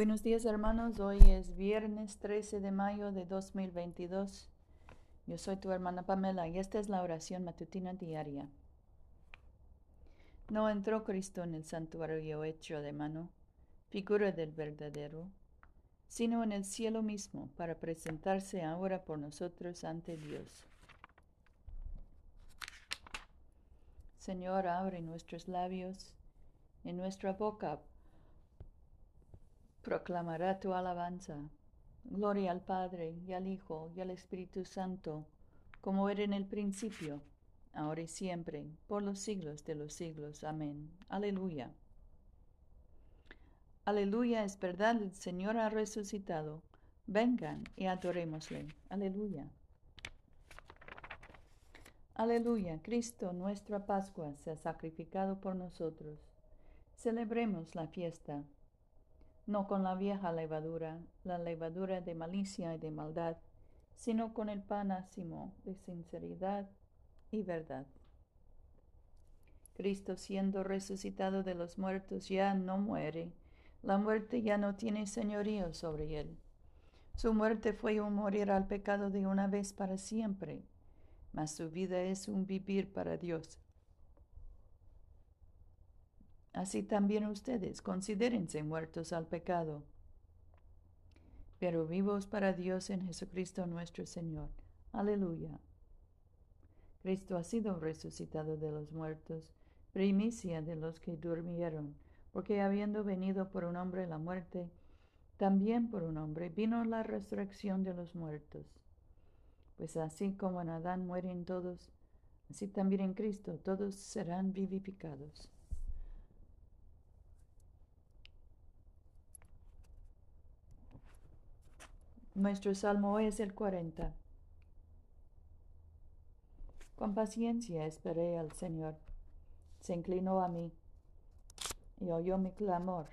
Buenos días hermanos, hoy es viernes 13 de mayo de 2022. Yo soy tu hermana Pamela y esta es la oración matutina diaria. No entró Cristo en el santuario hecho de mano, figura del verdadero, sino en el cielo mismo para presentarse ahora por nosotros ante Dios. Señor, abre nuestros labios, en nuestra boca proclamará tu alabanza. Gloria al Padre, y al Hijo, y al Espíritu Santo, como era en el principio, ahora y siempre, por los siglos de los siglos. Amén. Aleluya. Aleluya, es verdad, el Señor ha resucitado. Vengan y adorémosle. Aleluya. Aleluya, Cristo, nuestra Pascua, se ha sacrificado por nosotros. Celebremos la fiesta no con la vieja levadura, la levadura de malicia y de maldad, sino con el pan ácimo de sinceridad y verdad. Cristo siendo resucitado de los muertos ya no muere, la muerte ya no tiene señorío sobre él. Su muerte fue un morir al pecado de una vez para siempre, mas su vida es un vivir para Dios. Así también ustedes considérense muertos al pecado, pero vivos para Dios en Jesucristo nuestro Señor. Aleluya. Cristo ha sido resucitado de los muertos, primicia de los que durmieron, porque habiendo venido por un hombre la muerte, también por un hombre vino la resurrección de los muertos. Pues así como en Adán mueren todos, así también en Cristo todos serán vivificados. Nuestro salmo es el 40. Con paciencia esperé al Señor. Se inclinó a mí y oyó mi clamor.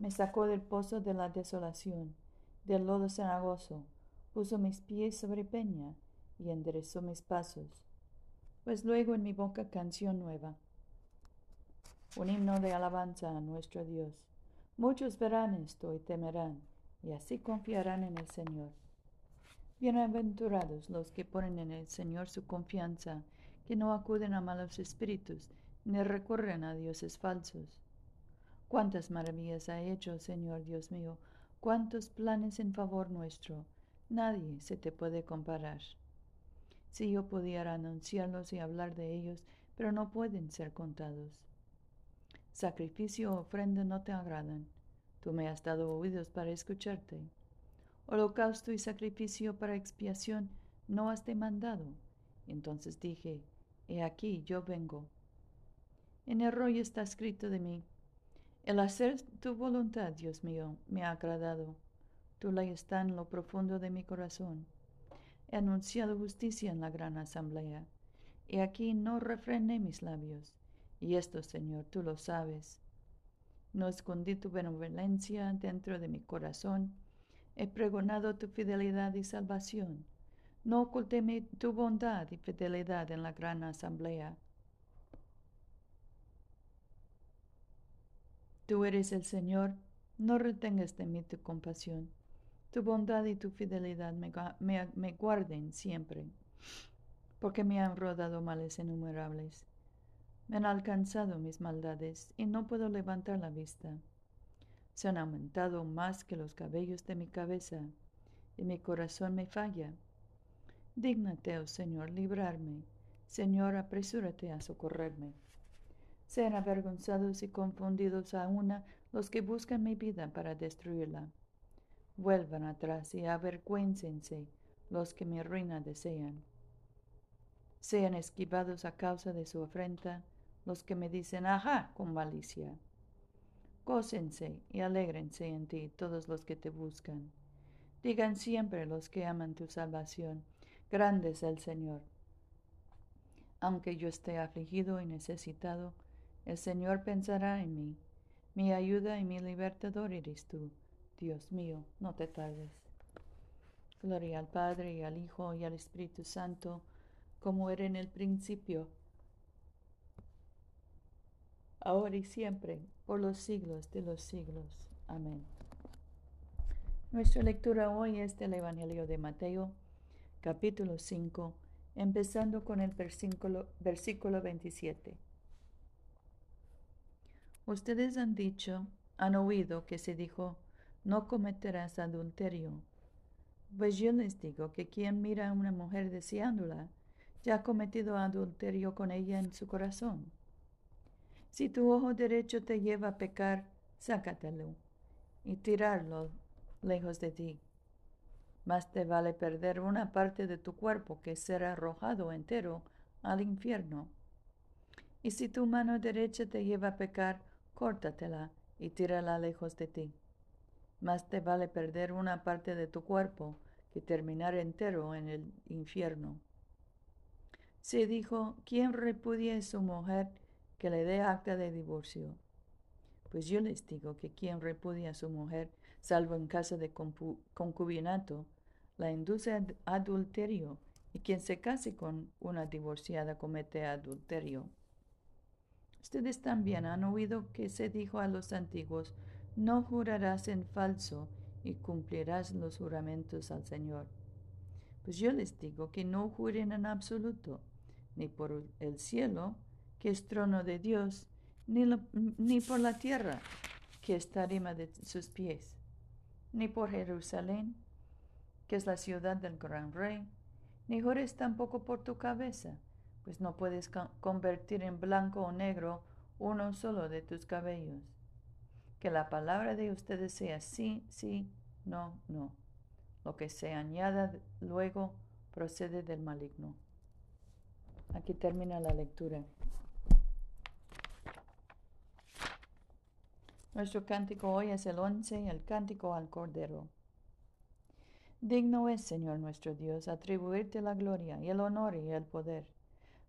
Me sacó del pozo de la desolación, del lodo cenagoso, puso mis pies sobre peña y enderezó mis pasos. Pues luego en mi boca canción nueva, un himno de alabanza a nuestro Dios. Muchos verán esto y temerán y así confiarán en el Señor. Bienaventurados los que ponen en el Señor su confianza, que no acuden a malos espíritus, ni recurren a dioses falsos. Cuántas maravillas ha hecho, Señor Dios mío, cuántos planes en favor nuestro, nadie se te puede comparar. Si yo pudiera anunciarlos y hablar de ellos, pero no pueden ser contados. Sacrificio o ofrenda no te agradan Tú me has dado oídos para escucharte. Holocausto y sacrificio para expiación no has demandado. Entonces dije, He aquí yo vengo. En el rollo está escrito de mí, el hacer tu voluntad, Dios mío, me ha agradado. Tu ley está en lo profundo de mi corazón. He anunciado justicia en la gran asamblea. Y aquí no refrené mis labios. Y esto, Señor, tú lo sabes. No escondí tu benevolencia dentro de mi corazón. He pregonado tu fidelidad y salvación. No oculté tu bondad y fidelidad en la gran asamblea. Tú eres el Señor, no retengas de mí tu compasión. Tu bondad y tu fidelidad me, me guarden siempre, porque me han rodado males innumerables. Me han alcanzado mis maldades y no puedo levantar la vista. Se han aumentado más que los cabellos de mi cabeza y mi corazón me falla. Dígnate, oh Señor, librarme. Señor, apresúrate a socorrerme. Sean avergonzados y confundidos a una los que buscan mi vida para destruirla. Vuelvan atrás y avergüéncense los que mi ruina desean. Sean esquivados a causa de su afrenta los que me dicen ajá con malicia. Gócense y alégrense en ti todos los que te buscan. Digan siempre los que aman tu salvación, grande es el Señor. Aunque yo esté afligido y necesitado, el Señor pensará en mí. Mi ayuda y mi libertador eres tú. Dios mío, no te tardes. Gloria al Padre y al Hijo y al Espíritu Santo, como era en el principio, ahora y siempre, por los siglos de los siglos. Amén. Nuestra lectura hoy es del Evangelio de Mateo, capítulo 5, empezando con el versículo, versículo 27. Ustedes han dicho, han oído que se dijo, no cometerás adulterio. Pues yo les digo que quien mira a una mujer deseándola, ya ha cometido adulterio con ella en su corazón. Si tu ojo derecho te lleva a pecar, sácatelo y tirarlo lejos de ti. Más te vale perder una parte de tu cuerpo que ser arrojado entero al infierno. Y si tu mano derecha te lleva a pecar, córtatela y tírala lejos de ti. Más te vale perder una parte de tu cuerpo que terminar entero en el infierno. Se dijo, ¿quién repudia a su mujer que le dé acta de divorcio? Pues yo les digo que quien repudia a su mujer salvo en caso de concubinato, la induce a adulterio, y quien se case con una divorciada comete adulterio. Ustedes también han oído que se dijo a los antiguos, no jurarás en falso y cumplirás los juramentos al Señor. Pues yo les digo que no juren en absoluto, ni por el cielo, que es trono de Dios, ni, ni por la tierra, que está arriba de sus pies ni por Jerusalén, que es la ciudad del gran rey, ni jures tampoco por tu cabeza, pues no puedes convertir en blanco o negro uno solo de tus cabellos. Que la palabra de ustedes sea sí, sí, no, no. Lo que se añada luego procede del maligno. Aquí termina la lectura. Nuestro cántico hoy es el once, el cántico al Cordero. Digno es, Señor nuestro Dios, atribuirte la gloria y el honor y el poder,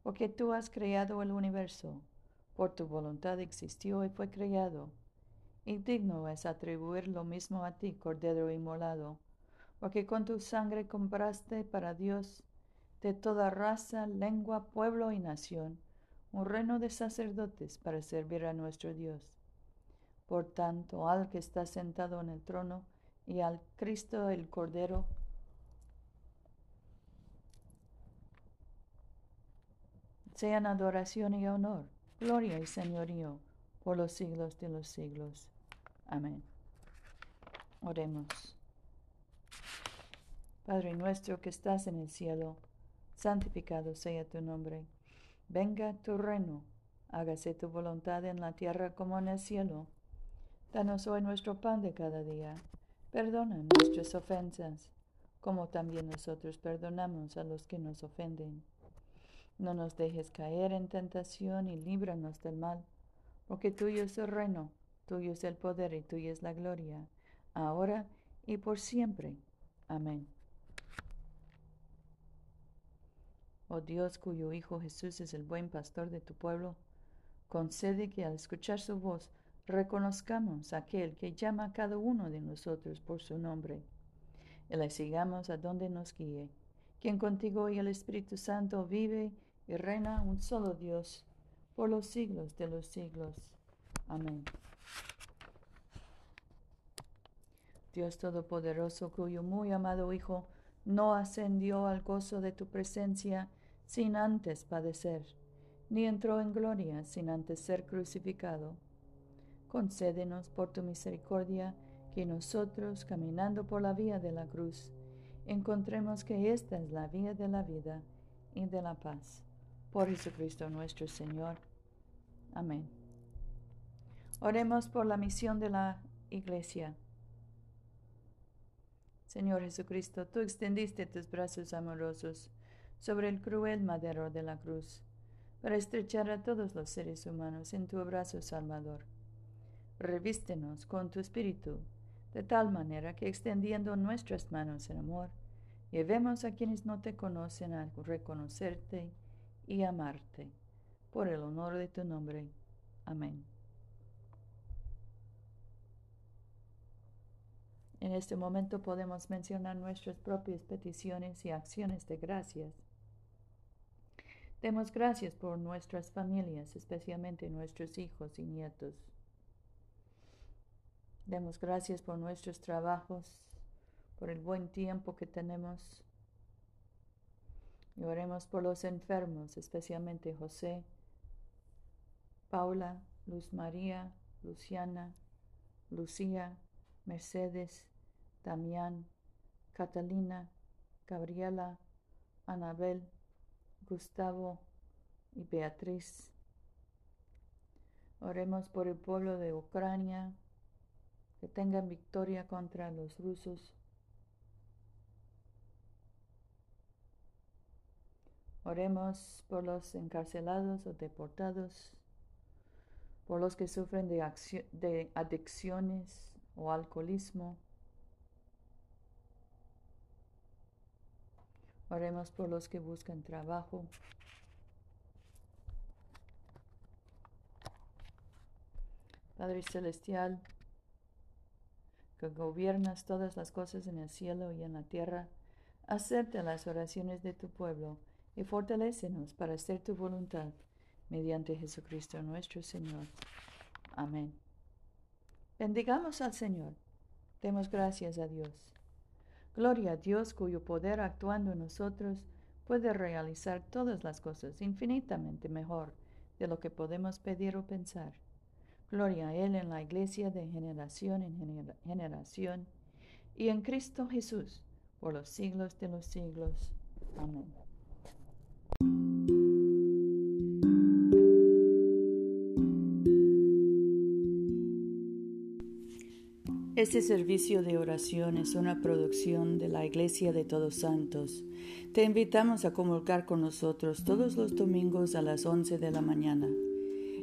porque tú has creado el universo, por tu voluntad existió y fue creado. Y digno es atribuir lo mismo a ti, Cordero inmolado, porque con tu sangre compraste para Dios de toda raza, lengua, pueblo y nación, un reino de sacerdotes para servir a nuestro Dios. Por tanto, al que está sentado en el trono y al Cristo el Cordero, sean adoración y honor, gloria y señorío por los siglos de los siglos. Amén. Oremos. Padre nuestro que estás en el cielo, santificado sea tu nombre. Venga tu reino, hágase tu voluntad en la tierra como en el cielo. Danos hoy nuestro pan de cada día. Perdona nuestras ofensas, como también nosotros perdonamos a los que nos ofenden. No nos dejes caer en tentación y líbranos del mal, porque tuyo es el reino, tuyo es el poder y tuya es la gloria, ahora y por siempre. Amén. Oh Dios, cuyo Hijo Jesús es el buen pastor de tu pueblo, concede que al escuchar su voz reconozcamos a aquel que llama a cada uno de nosotros por su nombre y le sigamos a donde nos guíe, quien contigo y el Espíritu Santo vive y reina un solo Dios por los siglos de los siglos. Amén. Dios Todopoderoso, cuyo muy amado Hijo no ascendió al gozo de tu presencia sin antes padecer, ni entró en gloria sin antes ser crucificado concédenos por tu misericordia que nosotros, caminando por la vía de la cruz, encontremos que esta es la vía de la vida y de la paz. Por Jesucristo nuestro Señor. Amén. Oremos por la misión de la Iglesia. Señor Jesucristo, tú extendiste tus brazos amorosos sobre el cruel madero de la cruz, para estrechar a todos los seres humanos en tu abrazo salvador revístenos con tu espíritu, de tal manera que extendiendo nuestras manos en amor, llevemos a quienes no te conocen a reconocerte y amarte, por el honor de tu nombre. Amén. En este momento podemos mencionar nuestras propias peticiones y acciones de gracias. Demos gracias por nuestras familias, especialmente nuestros hijos y nietos. Demos gracias por nuestros trabajos, por el buen tiempo que tenemos. Y oremos por los enfermos, especialmente José, Paula, Luz María, Luciana, Lucía, Mercedes, Damián, Catalina, Gabriela, Anabel, Gustavo y Beatriz. Oremos por el pueblo de Ucrania, que tengan victoria contra los rusos. Oremos por los encarcelados o deportados, por los que sufren de, adicciones o alcoholismo. Oremos por los que buscan trabajo. Padre Celestial, que gobiernas todas las cosas en el cielo y en la tierra, acepta las oraciones de tu pueblo y fortalécenos para hacer tu voluntad mediante Jesucristo nuestro Señor. Amén. Bendigamos al Señor. Demos gracias a Dios. Gloria a Dios cuyo poder actuando en nosotros puede realizar todas las cosas infinitamente mejor de lo que podemos pedir o pensar. Gloria a Él en la iglesia de generación en generación y en Cristo Jesús por los siglos de los siglos. Amén. Este servicio de oración es una producción de la Iglesia de Todos Santos. Te invitamos a comulgar con nosotros todos los domingos a las 11 de la mañana